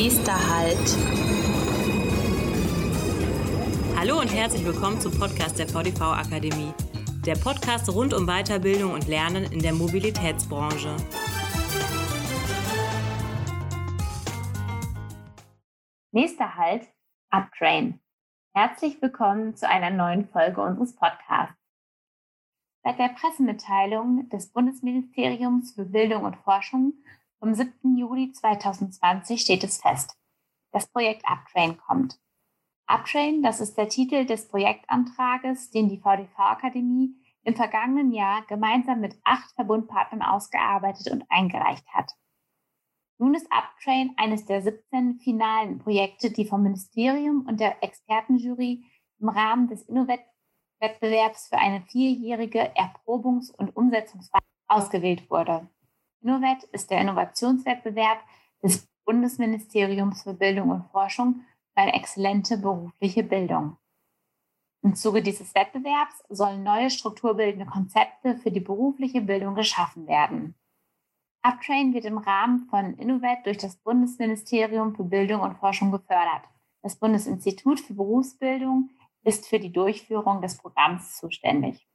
Nächster Halt. Hallo und herzlich willkommen zum Podcast der VDV Akademie. Der Podcast rund um Weiterbildung und Lernen in der Mobilitätsbranche. Nächster Halt, Uptrain. Herzlich willkommen zu einer neuen Folge unseres Podcasts. Seit der Pressemitteilung des Bundesministeriums für Bildung und Forschung vom 7. Juli 2020 steht es fest. Das Projekt Uptrain kommt. Uptrain, das ist der Titel des Projektantrages, den die VDV-Akademie im vergangenen Jahr gemeinsam mit acht Verbundpartnern ausgearbeitet und eingereicht hat. Nun ist Uptrain eines der 17 finalen Projekte, die vom Ministerium und der Expertenjury im Rahmen des Innovat-Wettbewerbs für eine vierjährige Erprobungs- und Umsetzungsphase ausgewählt wurde. Innovet ist der Innovationswettbewerb des Bundesministeriums für Bildung und Forschung für eine exzellente berufliche Bildung. Im Zuge dieses Wettbewerbs sollen neue strukturbildende Konzepte für die berufliche Bildung geschaffen werden. Uptrain wird im Rahmen von Innovet durch das Bundesministerium für Bildung und Forschung gefördert. Das Bundesinstitut für Berufsbildung ist für die Durchführung des Programms zuständig.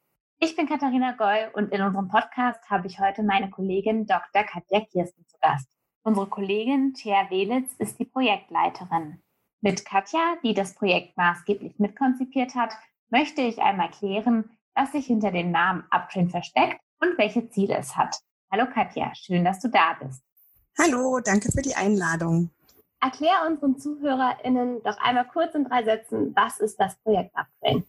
Ich bin Katharina Goll und in unserem Podcast habe ich heute meine Kollegin Dr. Katja Kirsten zu Gast. Unsere Kollegin Thea Welitz ist die Projektleiterin. Mit Katja, die das Projekt maßgeblich mitkonzipiert hat, möchte ich einmal klären, was sich hinter dem Namen Uptrain versteckt und welche Ziele es hat. Hallo Katja, schön, dass du da bist. Hallo, danke für die Einladung. Erklär unseren ZuhörerInnen doch einmal kurz in drei Sätzen, was ist das Projekt Uptrain?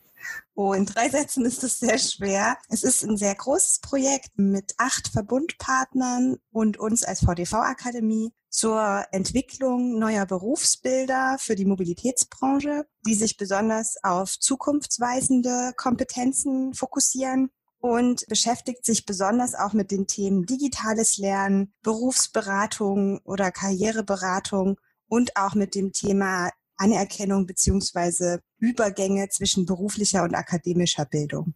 Oh, in drei Sätzen ist es sehr schwer. Es ist ein sehr großes Projekt mit acht Verbundpartnern und uns als VDV-Akademie zur Entwicklung neuer Berufsbilder für die Mobilitätsbranche, die sich besonders auf zukunftsweisende Kompetenzen fokussieren und beschäftigt sich besonders auch mit den Themen digitales Lernen, Berufsberatung oder Karriereberatung und auch mit dem Thema Anerkennung beziehungsweise Übergänge zwischen beruflicher und akademischer Bildung.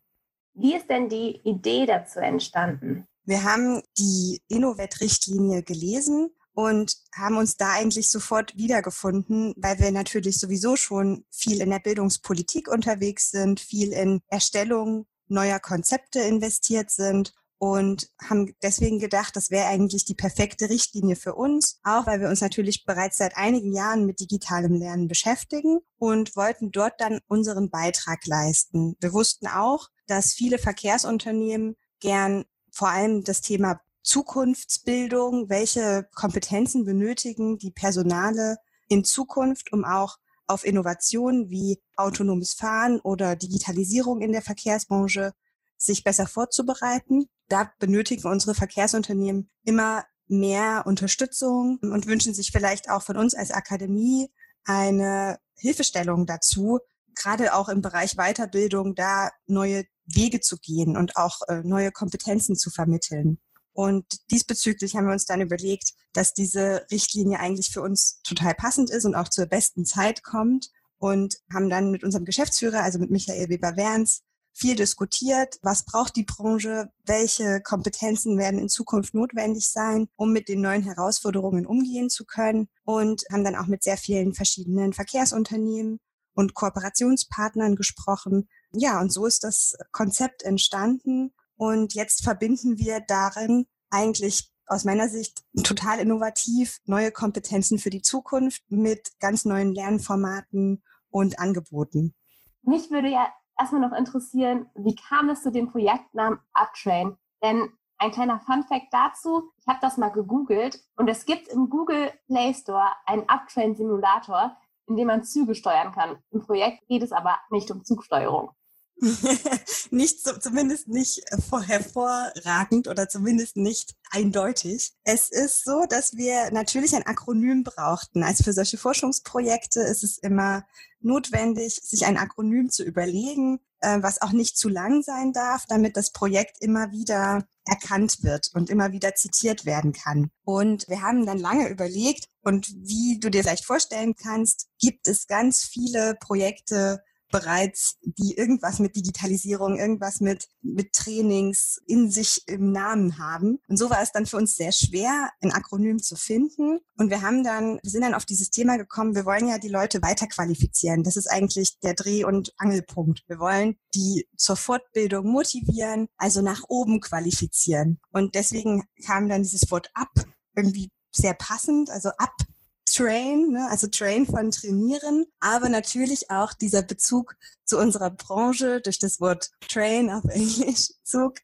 Wie ist denn die Idee dazu entstanden? Wir haben die Innovet-Richtlinie gelesen und haben uns da eigentlich sofort wiedergefunden, weil wir natürlich sowieso schon viel in der Bildungspolitik unterwegs sind, viel in Erstellung neuer Konzepte investiert sind und haben deswegen gedacht, das wäre eigentlich die perfekte Richtlinie für uns, auch weil wir uns natürlich bereits seit einigen Jahren mit digitalem Lernen beschäftigen und wollten dort dann unseren Beitrag leisten. Wir wussten auch, dass viele Verkehrsunternehmen gern vor allem das Thema Zukunftsbildung, welche Kompetenzen benötigen die Personale in Zukunft, um auch auf Innovationen wie autonomes Fahren oder Digitalisierung in der Verkehrsbranche sich besser vorzubereiten. Da benötigen unsere Verkehrsunternehmen immer mehr Unterstützung und wünschen sich vielleicht auch von uns als Akademie eine Hilfestellung dazu, gerade auch im Bereich Weiterbildung da neue Wege zu gehen und auch äh, neue Kompetenzen zu vermitteln. Und diesbezüglich haben wir uns dann überlegt, dass diese Richtlinie eigentlich für uns total passend ist und auch zur besten Zeit kommt und haben dann mit unserem Geschäftsführer, also mit Michael Weber-Werns, viel diskutiert. Was braucht die Branche? Welche Kompetenzen werden in Zukunft notwendig sein, um mit den neuen Herausforderungen umgehen zu können? Und haben dann auch mit sehr vielen verschiedenen Verkehrsunternehmen und Kooperationspartnern gesprochen. Ja, und so ist das Konzept entstanden. Und jetzt verbinden wir darin eigentlich aus meiner Sicht total innovativ neue Kompetenzen für die Zukunft mit ganz neuen Lernformaten und Angeboten. Mich würde ja erstmal noch interessieren, wie kam es zu dem Projektnamen Uptrain? Denn ein kleiner Funfact dazu, ich habe das mal gegoogelt und es gibt im Google Play Store einen Uptrain-Simulator, in dem man Züge steuern kann. Im Projekt geht es aber nicht um Zugsteuerung. nicht zumindest nicht hervorragend oder zumindest nicht eindeutig. Es ist so, dass wir natürlich ein Akronym brauchten. Also für solche Forschungsprojekte ist es immer notwendig, sich ein Akronym zu überlegen, äh, was auch nicht zu lang sein darf, damit das Projekt immer wieder erkannt wird und immer wieder zitiert werden kann. Und wir haben dann lange überlegt und wie du dir vielleicht vorstellen kannst, gibt es ganz viele Projekte bereits, die irgendwas mit Digitalisierung, irgendwas mit, mit Trainings in sich im Namen haben. Und so war es dann für uns sehr schwer, ein Akronym zu finden. Und wir haben dann, wir sind dann auf dieses Thema gekommen, wir wollen ja die Leute weiterqualifizieren. Das ist eigentlich der Dreh- und Angelpunkt. Wir wollen die zur Fortbildung motivieren, also nach oben qualifizieren. Und deswegen kam dann dieses Wort ab irgendwie sehr passend, also ab Train, ne? also Train von trainieren, aber natürlich auch dieser Bezug zu unserer Branche durch das Wort Train auf Englisch zog,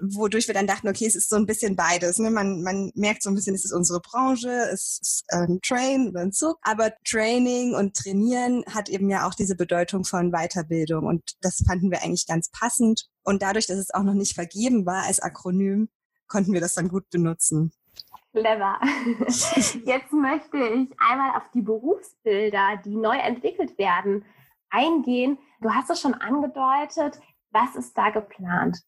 wodurch wir dann dachten, okay, es ist so ein bisschen beides. Ne? Man, man merkt so ein bisschen, es ist unsere Branche, es ist ein Train oder ein Zug, aber Training und Trainieren hat eben ja auch diese Bedeutung von Weiterbildung und das fanden wir eigentlich ganz passend. Und dadurch, dass es auch noch nicht vergeben war als Akronym, konnten wir das dann gut benutzen. Clever. Jetzt möchte ich einmal auf die Berufsbilder, die neu entwickelt werden, eingehen. Du hast es schon angedeutet. Was ist da geplant?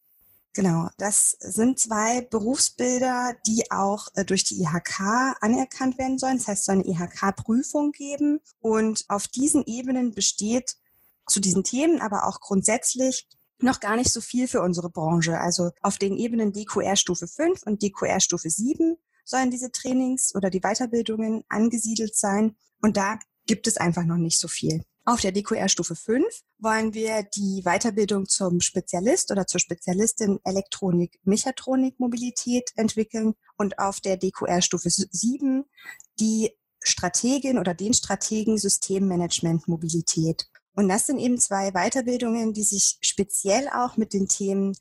Genau, das sind zwei Berufsbilder, die auch äh, durch die IHK anerkannt werden sollen. Das heißt, es soll eine IHK-Prüfung geben. Und auf diesen Ebenen besteht zu diesen Themen, aber auch grundsätzlich noch gar nicht so viel für unsere Branche. Also auf den Ebenen DQR Stufe 5 und DQR Stufe 7 sollen diese Trainings oder die Weiterbildungen angesiedelt sein. Und da gibt es einfach noch nicht so viel. Auf der DQR Stufe 5 wollen wir die Weiterbildung zum Spezialist oder zur Spezialistin Elektronik, Mechatronik, Mobilität entwickeln und auf der DQR Stufe 7 die Strategin oder den Strategen Systemmanagement Mobilität. Und das sind eben zwei Weiterbildungen, die sich speziell auch mit den Themen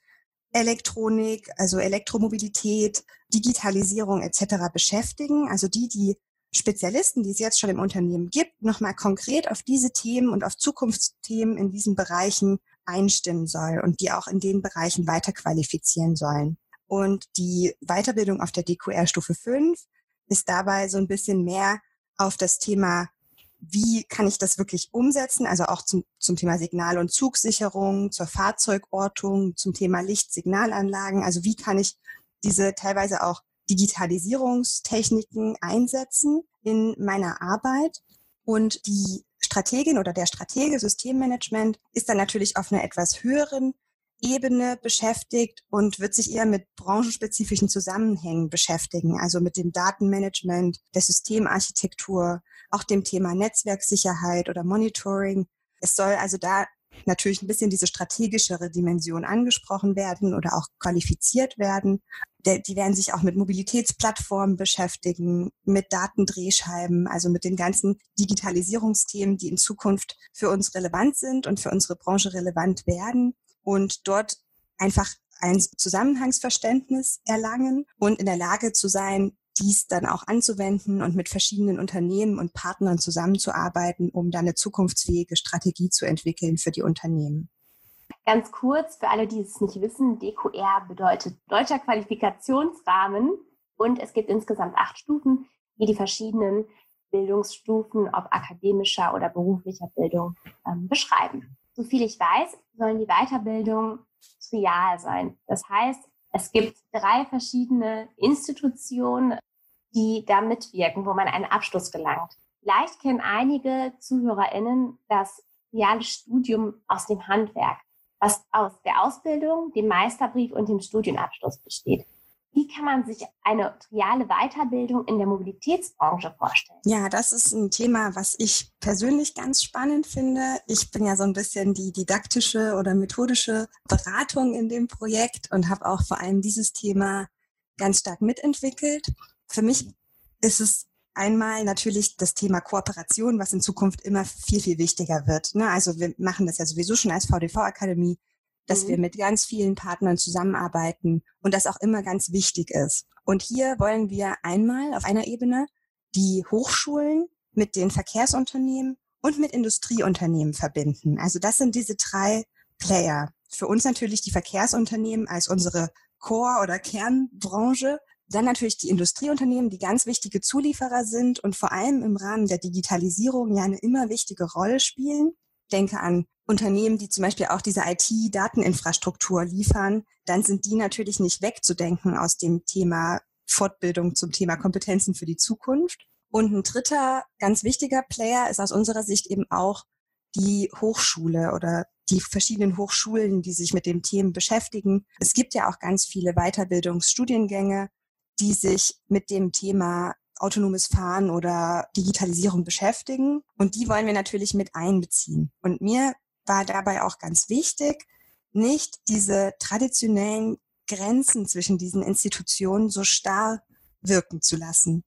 Elektronik, also Elektromobilität, Digitalisierung etc. beschäftigen. Also die, die Spezialisten, die es jetzt schon im Unternehmen gibt, nochmal konkret auf diese Themen und auf Zukunftsthemen in diesen Bereichen einstimmen soll und die auch in den Bereichen weiter qualifizieren sollen. Und die Weiterbildung auf der DQR Stufe 5 ist dabei so ein bisschen mehr auf das Thema wie kann ich das wirklich umsetzen? Also auch zum, zum Thema Signal- und Zugsicherung, zur Fahrzeugortung, zum Thema Lichtsignalanlagen. Also wie kann ich diese teilweise auch Digitalisierungstechniken einsetzen in meiner Arbeit? Und die Strategin oder der Stratege Systemmanagement ist dann natürlich auf einer etwas höheren Ebene beschäftigt und wird sich eher mit branchenspezifischen Zusammenhängen beschäftigen, also mit dem Datenmanagement, der Systemarchitektur, auch dem Thema Netzwerksicherheit oder Monitoring. Es soll also da natürlich ein bisschen diese strategischere Dimension angesprochen werden oder auch qualifiziert werden. Die werden sich auch mit Mobilitätsplattformen beschäftigen, mit Datendrehscheiben, also mit den ganzen Digitalisierungsthemen, die in Zukunft für uns relevant sind und für unsere Branche relevant werden und dort einfach ein Zusammenhangsverständnis erlangen und in der Lage zu sein, dies dann auch anzuwenden und mit verschiedenen Unternehmen und Partnern zusammenzuarbeiten, um dann eine zukunftsfähige Strategie zu entwickeln für die Unternehmen. Ganz kurz, für alle, die es nicht wissen, DQR bedeutet Deutscher Qualifikationsrahmen und es gibt insgesamt acht Stufen, die die verschiedenen Bildungsstufen, ob akademischer oder beruflicher Bildung, ähm, beschreiben. Soviel ich weiß, sollen die Weiterbildungen trial sein. Das heißt, es gibt drei verschiedene Institutionen, die da mitwirken, wo man einen Abschluss gelangt. Vielleicht kennen einige ZuhörerInnen das reale Studium aus dem Handwerk, was aus der Ausbildung, dem Meisterbrief und dem Studienabschluss besteht. Wie kann man sich eine reale Weiterbildung in der Mobilitätsbranche vorstellen? Ja, das ist ein Thema, was ich persönlich ganz spannend finde. Ich bin ja so ein bisschen die didaktische oder methodische Beratung in dem Projekt und habe auch vor allem dieses Thema ganz stark mitentwickelt. Für mich ist es einmal natürlich das Thema Kooperation, was in Zukunft immer viel, viel wichtiger wird. Ne? Also wir machen das ja sowieso schon als VDV-Akademie dass mhm. wir mit ganz vielen Partnern zusammenarbeiten und das auch immer ganz wichtig ist. Und hier wollen wir einmal auf einer Ebene die Hochschulen mit den Verkehrsunternehmen und mit Industrieunternehmen verbinden. Also das sind diese drei Player. Für uns natürlich die Verkehrsunternehmen als unsere Core- oder Kernbranche. Dann natürlich die Industrieunternehmen, die ganz wichtige Zulieferer sind und vor allem im Rahmen der Digitalisierung ja eine immer wichtige Rolle spielen. Denke an Unternehmen, die zum Beispiel auch diese IT-Dateninfrastruktur liefern, dann sind die natürlich nicht wegzudenken aus dem Thema Fortbildung zum Thema Kompetenzen für die Zukunft. Und ein dritter ganz wichtiger Player ist aus unserer Sicht eben auch die Hochschule oder die verschiedenen Hochschulen, die sich mit dem Themen beschäftigen. Es gibt ja auch ganz viele Weiterbildungsstudiengänge, die sich mit dem Thema autonomes Fahren oder Digitalisierung beschäftigen. Und die wollen wir natürlich mit einbeziehen. Und mir war dabei auch ganz wichtig, nicht diese traditionellen Grenzen zwischen diesen Institutionen so starr wirken zu lassen.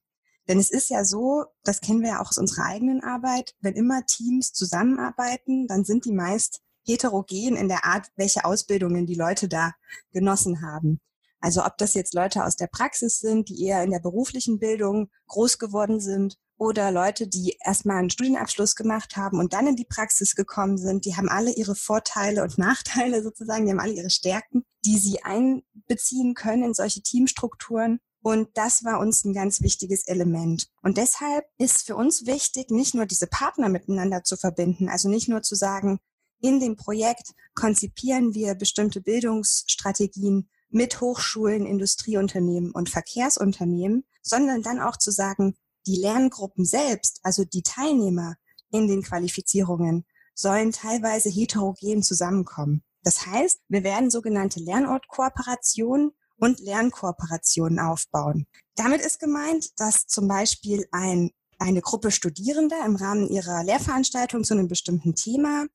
Denn es ist ja so, das kennen wir ja auch aus unserer eigenen Arbeit, wenn immer Teams zusammenarbeiten, dann sind die meist heterogen in der Art, welche Ausbildungen die Leute da genossen haben. Also ob das jetzt Leute aus der Praxis sind, die eher in der beruflichen Bildung groß geworden sind oder Leute, die erstmal einen Studienabschluss gemacht haben und dann in die Praxis gekommen sind, die haben alle ihre Vorteile und Nachteile sozusagen, die haben alle ihre Stärken, die sie einbeziehen können in solche Teamstrukturen. Und das war uns ein ganz wichtiges Element. Und deshalb ist für uns wichtig, nicht nur diese Partner miteinander zu verbinden, also nicht nur zu sagen, in dem Projekt konzipieren wir bestimmte Bildungsstrategien mit Hochschulen, Industrieunternehmen und Verkehrsunternehmen, sondern dann auch zu sagen, die Lerngruppen selbst, also die Teilnehmer in den Qualifizierungen, sollen teilweise heterogen zusammenkommen. Das heißt, wir werden sogenannte Lernortkooperationen und Lernkooperationen aufbauen. Damit ist gemeint, dass zum Beispiel ein, eine Gruppe Studierender im Rahmen ihrer Lehrveranstaltung zu einem bestimmten Thema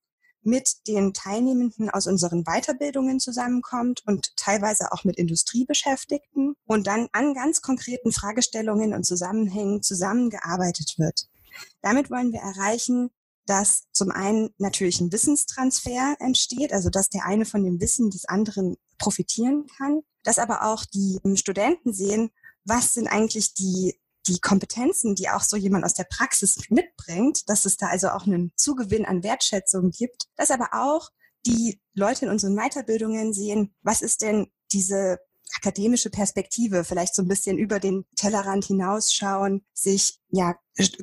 mit den Teilnehmenden aus unseren Weiterbildungen zusammenkommt und teilweise auch mit Industriebeschäftigten und dann an ganz konkreten Fragestellungen und Zusammenhängen zusammengearbeitet wird. Damit wollen wir erreichen, dass zum einen natürlich ein Wissenstransfer entsteht, also dass der eine von dem Wissen des anderen profitieren kann, dass aber auch die Studenten sehen, was sind eigentlich die die Kompetenzen, die auch so jemand aus der Praxis mitbringt, dass es da also auch einen Zugewinn an Wertschätzung gibt, dass aber auch die Leute in unseren Weiterbildungen sehen, was ist denn diese akademische Perspektive, vielleicht so ein bisschen über den Tellerrand hinausschauen, sich ja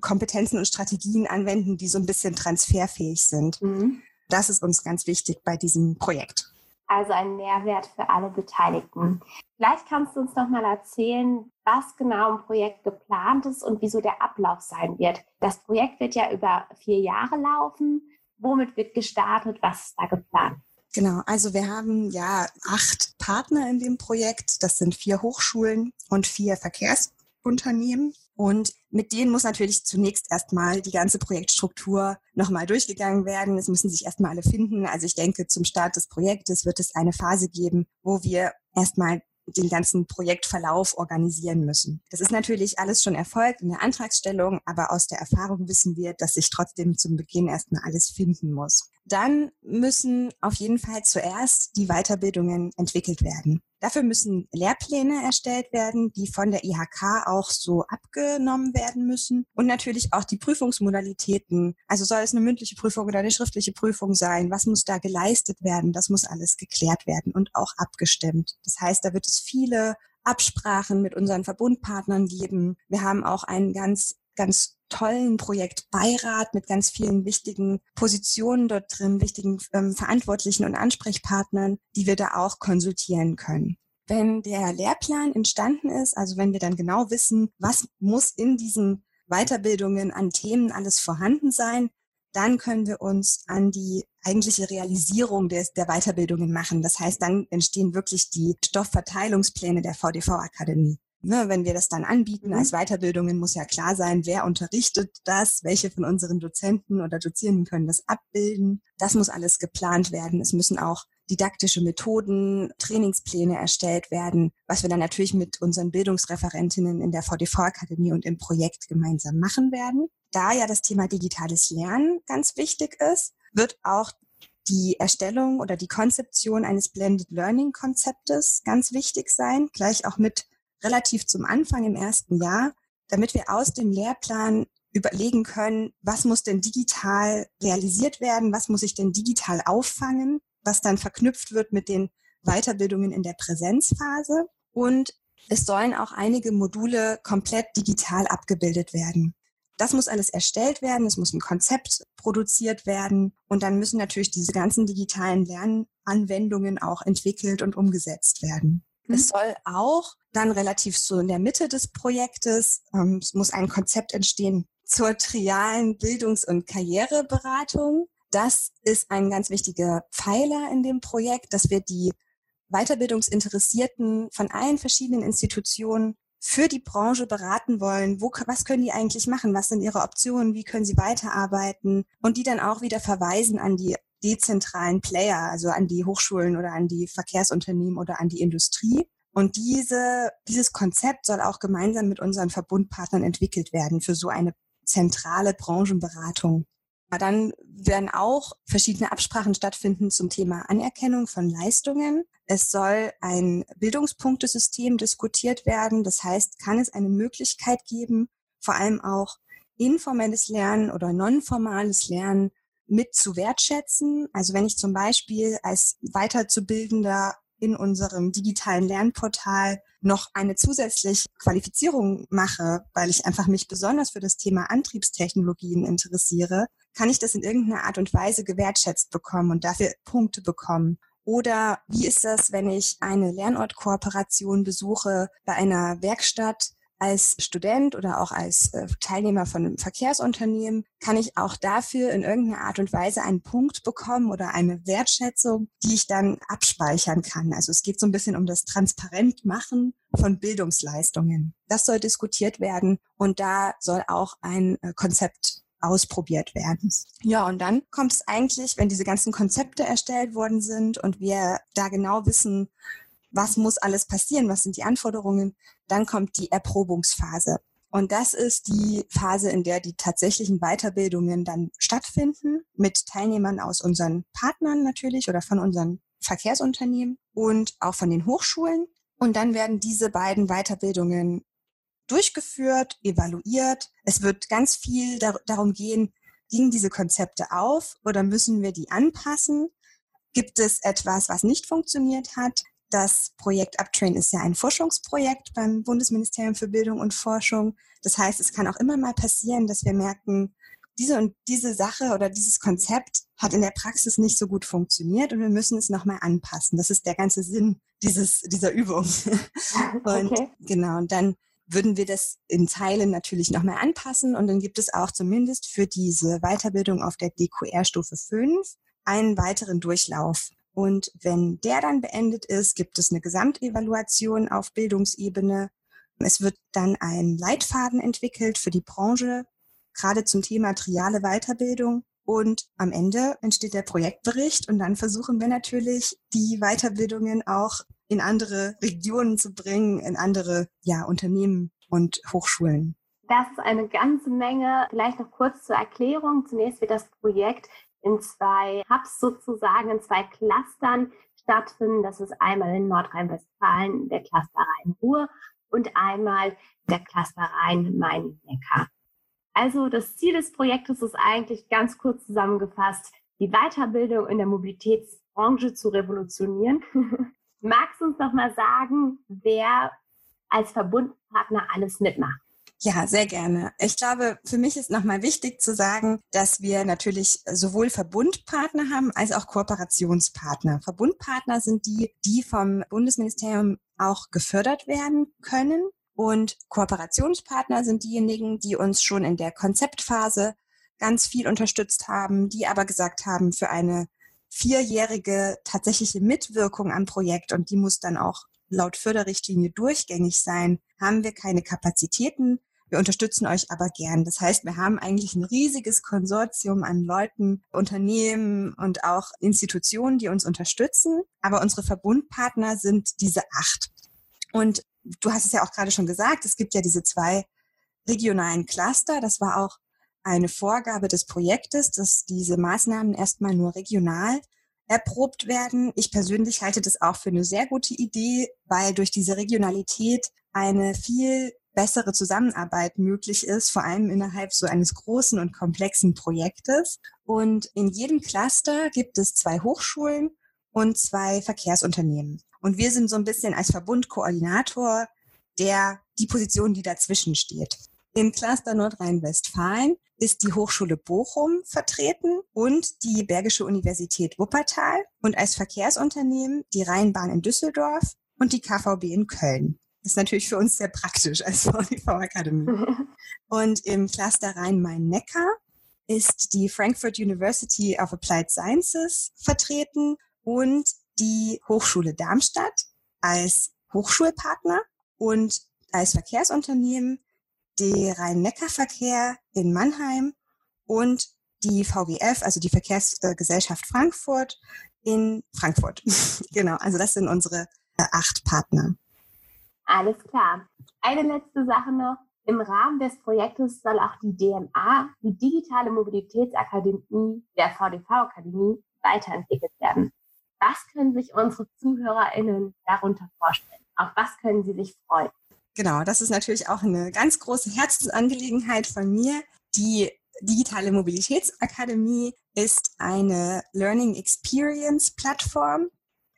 Kompetenzen und Strategien anwenden, die so ein bisschen transferfähig sind. Mhm. Das ist uns ganz wichtig bei diesem Projekt also ein Mehrwert für alle Beteiligten. Vielleicht kannst du uns noch mal erzählen, was genau im Projekt geplant ist und wieso der Ablauf sein wird. Das Projekt wird ja über vier Jahre laufen. Womit wird gestartet? Was ist da geplant? Genau, also wir haben ja acht Partner in dem Projekt. Das sind vier Hochschulen und vier Verkehrsunternehmen. Und mit denen muss natürlich zunächst erstmal die ganze Projektstruktur nochmal durchgegangen werden. Es müssen sich erstmal alle finden. Also ich denke, zum Start des Projektes wird es eine Phase geben, wo wir erstmal den ganzen Projektverlauf organisieren müssen. Das ist natürlich alles schon erfolgt in der Antragsstellung, aber aus der Erfahrung wissen wir, dass sich trotzdem zum Beginn erstmal alles finden muss. Dann müssen auf jeden Fall zuerst die Weiterbildungen entwickelt werden. Dafür müssen Lehrpläne erstellt werden, die von der IHK auch so abgenommen werden müssen. Und natürlich auch die Prüfungsmodalitäten. Also soll es eine mündliche Prüfung oder eine schriftliche Prüfung sein? Was muss da geleistet werden? Das muss alles geklärt werden und auch abgestimmt. Das heißt, da wird es viele Absprachen mit unseren Verbundpartnern geben. Wir haben auch einen ganz, ganz tollen Projektbeirat mit ganz vielen wichtigen Positionen dort drin, wichtigen ähm, Verantwortlichen und Ansprechpartnern, die wir da auch konsultieren können. Wenn der Lehrplan entstanden ist, also wenn wir dann genau wissen, was muss in diesen Weiterbildungen an Themen alles vorhanden sein, dann können wir uns an die eigentliche Realisierung des, der Weiterbildungen machen. Das heißt, dann entstehen wirklich die Stoffverteilungspläne der VDV-Akademie. Ne, wenn wir das dann anbieten als mhm. Weiterbildungen, muss ja klar sein, wer unterrichtet das, welche von unseren Dozenten oder Dozierenden können das abbilden. Das muss alles geplant werden. Es müssen auch didaktische Methoden, Trainingspläne erstellt werden, was wir dann natürlich mit unseren Bildungsreferentinnen in der VDV-Akademie und im Projekt gemeinsam machen werden. Da ja das Thema digitales Lernen ganz wichtig ist, wird auch die Erstellung oder die Konzeption eines Blended Learning Konzeptes ganz wichtig sein, gleich auch mit relativ zum Anfang im ersten Jahr, damit wir aus dem Lehrplan überlegen können, was muss denn digital realisiert werden, was muss ich denn digital auffangen, was dann verknüpft wird mit den Weiterbildungen in der Präsenzphase. Und es sollen auch einige Module komplett digital abgebildet werden. Das muss alles erstellt werden, es muss ein Konzept produziert werden und dann müssen natürlich diese ganzen digitalen Lernanwendungen auch entwickelt und umgesetzt werden. Mhm. Es soll auch dann relativ so in der Mitte des Projektes, ähm, es muss ein Konzept entstehen zur trialen Bildungs- und Karriereberatung. das ist ein ganz wichtiger Pfeiler in dem Projekt, dass wir die Weiterbildungsinteressierten von allen verschiedenen Institutionen für die Branche beraten wollen, wo, was können die eigentlich machen, was sind ihre Optionen, wie können sie weiterarbeiten und die dann auch wieder verweisen an die dezentralen Player, also an die Hochschulen oder an die Verkehrsunternehmen oder an die Industrie. Und diese, dieses Konzept soll auch gemeinsam mit unseren Verbundpartnern entwickelt werden für so eine zentrale Branchenberatung. Aber dann werden auch verschiedene Absprachen stattfinden zum Thema Anerkennung von Leistungen. Es soll ein Bildungspunktesystem diskutiert werden. Das heißt, kann es eine Möglichkeit geben, vor allem auch informelles Lernen oder nonformales Lernen mit zu wertschätzen. Also wenn ich zum Beispiel als Weiterzubildender in unserem digitalen Lernportal noch eine zusätzliche Qualifizierung mache, weil ich einfach mich besonders für das Thema Antriebstechnologien interessiere, kann ich das in irgendeiner Art und Weise gewertschätzt bekommen und dafür Punkte bekommen. Oder wie ist das, wenn ich eine Lernortkooperation besuche bei einer Werkstatt, als Student oder auch als äh, Teilnehmer von einem Verkehrsunternehmen kann ich auch dafür in irgendeiner Art und Weise einen Punkt bekommen oder eine Wertschätzung, die ich dann abspeichern kann. Also es geht so ein bisschen um das Transparentmachen von Bildungsleistungen. Das soll diskutiert werden und da soll auch ein äh, Konzept ausprobiert werden. Ja, und dann kommt es eigentlich, wenn diese ganzen Konzepte erstellt worden sind und wir da genau wissen, was muss alles passieren, was sind die Anforderungen, dann kommt die Erprobungsphase. Und das ist die Phase, in der die tatsächlichen Weiterbildungen dann stattfinden, mit Teilnehmern aus unseren Partnern natürlich oder von unseren Verkehrsunternehmen und auch von den Hochschulen. Und dann werden diese beiden Weiterbildungen durchgeführt, evaluiert. Es wird ganz viel dar darum gehen, gingen diese Konzepte auf oder müssen wir die anpassen? Gibt es etwas, was nicht funktioniert hat? Das Projekt Uptrain ist ja ein Forschungsprojekt beim Bundesministerium für Bildung und Forschung. Das heißt, es kann auch immer mal passieren, dass wir merken, diese und diese Sache oder dieses Konzept hat in der Praxis nicht so gut funktioniert und wir müssen es nochmal anpassen. Das ist der ganze Sinn dieses, dieser Übung. und okay. genau, und dann würden wir das in Teilen natürlich nochmal anpassen und dann gibt es auch zumindest für diese Weiterbildung auf der DQR-Stufe 5 einen weiteren Durchlauf. Und wenn der dann beendet ist, gibt es eine Gesamtevaluation auf Bildungsebene. Es wird dann ein Leitfaden entwickelt für die Branche, gerade zum Thema triale Weiterbildung. Und am Ende entsteht der Projektbericht und dann versuchen wir natürlich, die Weiterbildungen auch in andere Regionen zu bringen, in andere ja, Unternehmen und Hochschulen. Das ist eine ganze Menge. Vielleicht noch kurz zur Erklärung. Zunächst wird das Projekt in zwei Hubs sozusagen, in zwei Clustern stattfinden. Das ist einmal in Nordrhein-Westfalen der Cluster Rhein-Ruhr und einmal der Cluster Rhein-Main-Neckar. Also das Ziel des Projektes ist eigentlich ganz kurz zusammengefasst, die Weiterbildung in der Mobilitätsbranche zu revolutionieren. Magst du uns noch mal sagen, wer als Verbundpartner alles mitmacht? Ja, sehr gerne. Ich glaube, für mich ist nochmal wichtig zu sagen, dass wir natürlich sowohl Verbundpartner haben als auch Kooperationspartner. Verbundpartner sind die, die vom Bundesministerium auch gefördert werden können. Und Kooperationspartner sind diejenigen, die uns schon in der Konzeptphase ganz viel unterstützt haben, die aber gesagt haben, für eine vierjährige tatsächliche Mitwirkung am Projekt und die muss dann auch laut Förderrichtlinie durchgängig sein, haben wir keine Kapazitäten. Wir unterstützen euch aber gern. Das heißt, wir haben eigentlich ein riesiges Konsortium an Leuten, Unternehmen und auch Institutionen, die uns unterstützen. Aber unsere Verbundpartner sind diese acht. Und du hast es ja auch gerade schon gesagt, es gibt ja diese zwei regionalen Cluster. Das war auch eine Vorgabe des Projektes, dass diese Maßnahmen erstmal nur regional erprobt werden. Ich persönlich halte das auch für eine sehr gute Idee, weil durch diese Regionalität eine viel bessere Zusammenarbeit möglich ist, vor allem innerhalb so eines großen und komplexen Projektes. Und in jedem Cluster gibt es zwei Hochschulen und zwei Verkehrsunternehmen. Und wir sind so ein bisschen als Verbundkoordinator der die Position, die dazwischen steht. Im Cluster Nordrhein-Westfalen ist die Hochschule Bochum vertreten und die Bergische Universität Wuppertal und als Verkehrsunternehmen die Rheinbahn in Düsseldorf und die KVB in Köln. Das ist natürlich für uns sehr praktisch als VDV Akademie. Und im Cluster Rhein-Main-Neckar ist die Frankfurt University of Applied Sciences vertreten und die Hochschule Darmstadt als Hochschulpartner und als Verkehrsunternehmen die Rhein-Neckar-Verkehr in Mannheim und die VGF, also die Verkehrsgesellschaft Frankfurt in Frankfurt. genau, also das sind unsere äh, acht Partner. Alles klar. Eine letzte Sache noch. Im Rahmen des Projektes soll auch die DMA, die Digitale Mobilitätsakademie der VDV-Akademie, weiterentwickelt werden. Was können sich unsere ZuhörerInnen darunter vorstellen? Auf was können sie sich freuen? Genau, das ist natürlich auch eine ganz große Herzensangelegenheit von mir. Die Digitale Mobilitätsakademie ist eine Learning Experience Plattform,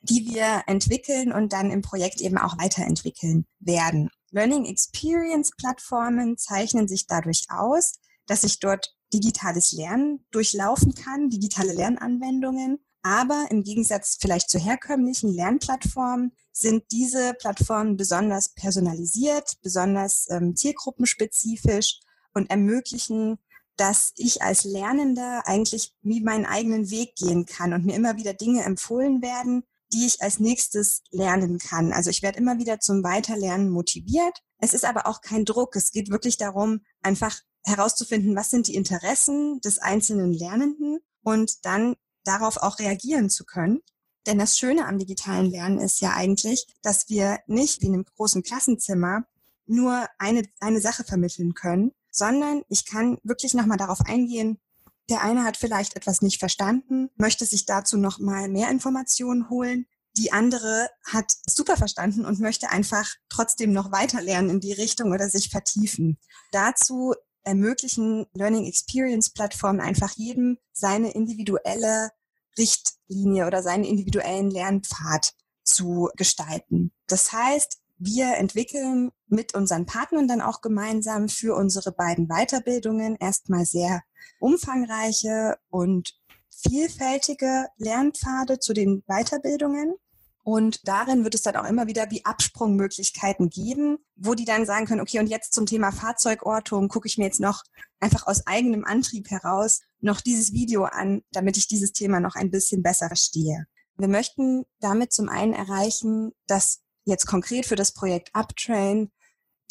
die wir entwickeln und dann im Projekt eben auch weiterentwickeln werden. Learning Experience Plattformen zeichnen sich dadurch aus, dass ich dort digitales Lernen durchlaufen kann, digitale Lernanwendungen. Aber im Gegensatz vielleicht zu herkömmlichen Lernplattformen sind diese Plattformen besonders personalisiert, besonders ähm, zielgruppenspezifisch und ermöglichen dass ich als Lernender eigentlich wie meinen eigenen Weg gehen kann und mir immer wieder Dinge empfohlen werden, die ich als nächstes lernen kann. Also ich werde immer wieder zum Weiterlernen motiviert. Es ist aber auch kein Druck. Es geht wirklich darum, einfach herauszufinden, was sind die Interessen des einzelnen Lernenden und dann darauf auch reagieren zu können. Denn das Schöne am digitalen Lernen ist ja eigentlich, dass wir nicht wie in einem großen Klassenzimmer nur eine, eine Sache vermitteln können, sondern ich kann wirklich nochmal darauf eingehen, der eine hat vielleicht etwas nicht verstanden, möchte sich dazu nochmal mehr Informationen holen. Die andere hat super verstanden und möchte einfach trotzdem noch weiter lernen in die Richtung oder sich vertiefen. Dazu ermöglichen Learning Experience Plattformen einfach jedem seine individuelle Richtlinie oder seinen individuellen Lernpfad zu gestalten. Das heißt, wir entwickeln mit unseren Partnern dann auch gemeinsam für unsere beiden Weiterbildungen erstmal sehr umfangreiche und vielfältige Lernpfade zu den Weiterbildungen. Und darin wird es dann auch immer wieder wie Absprungmöglichkeiten geben, wo die dann sagen können, okay, und jetzt zum Thema Fahrzeugortung gucke ich mir jetzt noch einfach aus eigenem Antrieb heraus noch dieses Video an, damit ich dieses Thema noch ein bisschen besser verstehe. Wir möchten damit zum einen erreichen, dass jetzt konkret für das Projekt Uptrain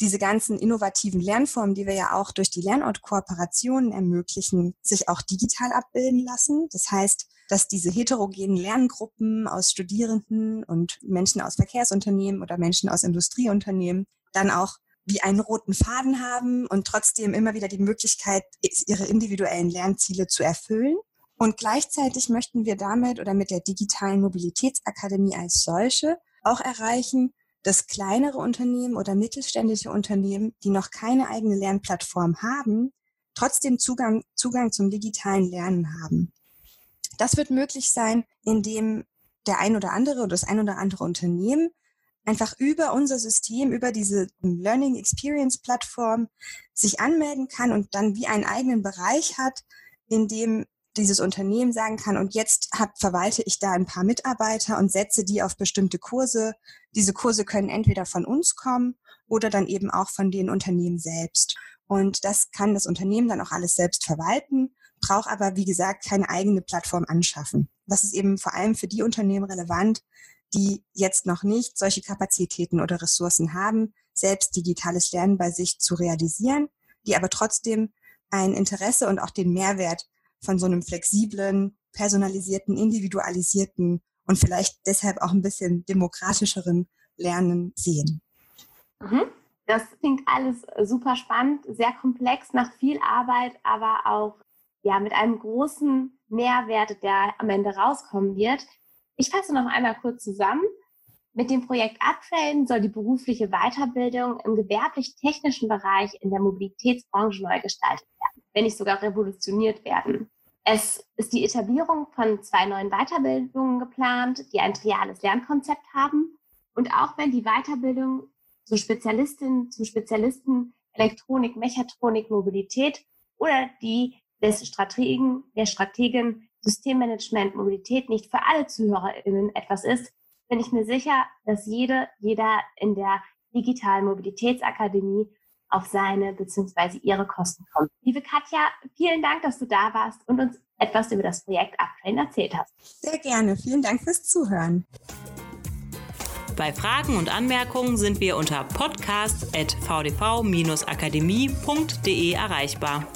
diese ganzen innovativen Lernformen, die wir ja auch durch die Lernortkooperationen ermöglichen, sich auch digital abbilden lassen. Das heißt, dass diese heterogenen Lerngruppen aus Studierenden und Menschen aus Verkehrsunternehmen oder Menschen aus Industrieunternehmen dann auch wie einen roten Faden haben und trotzdem immer wieder die Möglichkeit, ihre individuellen Lernziele zu erfüllen. Und gleichzeitig möchten wir damit oder mit der digitalen Mobilitätsakademie als solche auch erreichen, dass kleinere Unternehmen oder mittelständische Unternehmen, die noch keine eigene Lernplattform haben, trotzdem Zugang, Zugang zum digitalen Lernen haben. Das wird möglich sein, indem der ein oder andere oder das ein oder andere Unternehmen einfach über unser System, über diese Learning Experience Plattform sich anmelden kann und dann wie einen eigenen Bereich hat, in dem dieses Unternehmen sagen kann, und jetzt hab, verwalte ich da ein paar Mitarbeiter und setze die auf bestimmte Kurse. Diese Kurse können entweder von uns kommen oder dann eben auch von den Unternehmen selbst. Und das kann das Unternehmen dann auch alles selbst verwalten, braucht aber, wie gesagt, keine eigene Plattform anschaffen. Das ist eben vor allem für die Unternehmen relevant, die jetzt noch nicht solche Kapazitäten oder Ressourcen haben, selbst digitales Lernen bei sich zu realisieren, die aber trotzdem ein Interesse und auch den Mehrwert von so einem flexiblen, personalisierten, individualisierten und vielleicht deshalb auch ein bisschen demokratischeren Lernen sehen. Mhm. Das klingt alles super spannend, sehr komplex, nach viel Arbeit, aber auch ja, mit einem großen Mehrwert, der am Ende rauskommen wird. Ich fasse noch einmal kurz zusammen. Mit dem Projekt Uptrain soll die berufliche Weiterbildung im gewerblich-technischen Bereich in der Mobilitätsbranche neu gestaltet werden, wenn nicht sogar revolutioniert werden. Es ist die Etablierung von zwei neuen Weiterbildungen geplant, die ein triales Lernkonzept haben. Und auch wenn die Weiterbildung zur Spezialistin, zum Spezialisten Elektronik, Mechatronik, Mobilität oder die des Strategen, der Strategen Systemmanagement, Mobilität nicht für alle ZuhörerInnen etwas ist, bin ich mir sicher, dass jede, jeder in der digitalen Mobilitätsakademie auf seine bzw. ihre Kosten kommt. Liebe Katja, vielen Dank, dass du da warst und uns etwas über das Projekt Uptrain erzählt hast. Sehr gerne. Vielen Dank fürs Zuhören. Bei Fragen und Anmerkungen sind wir unter podcast.vdv-akademie.de erreichbar.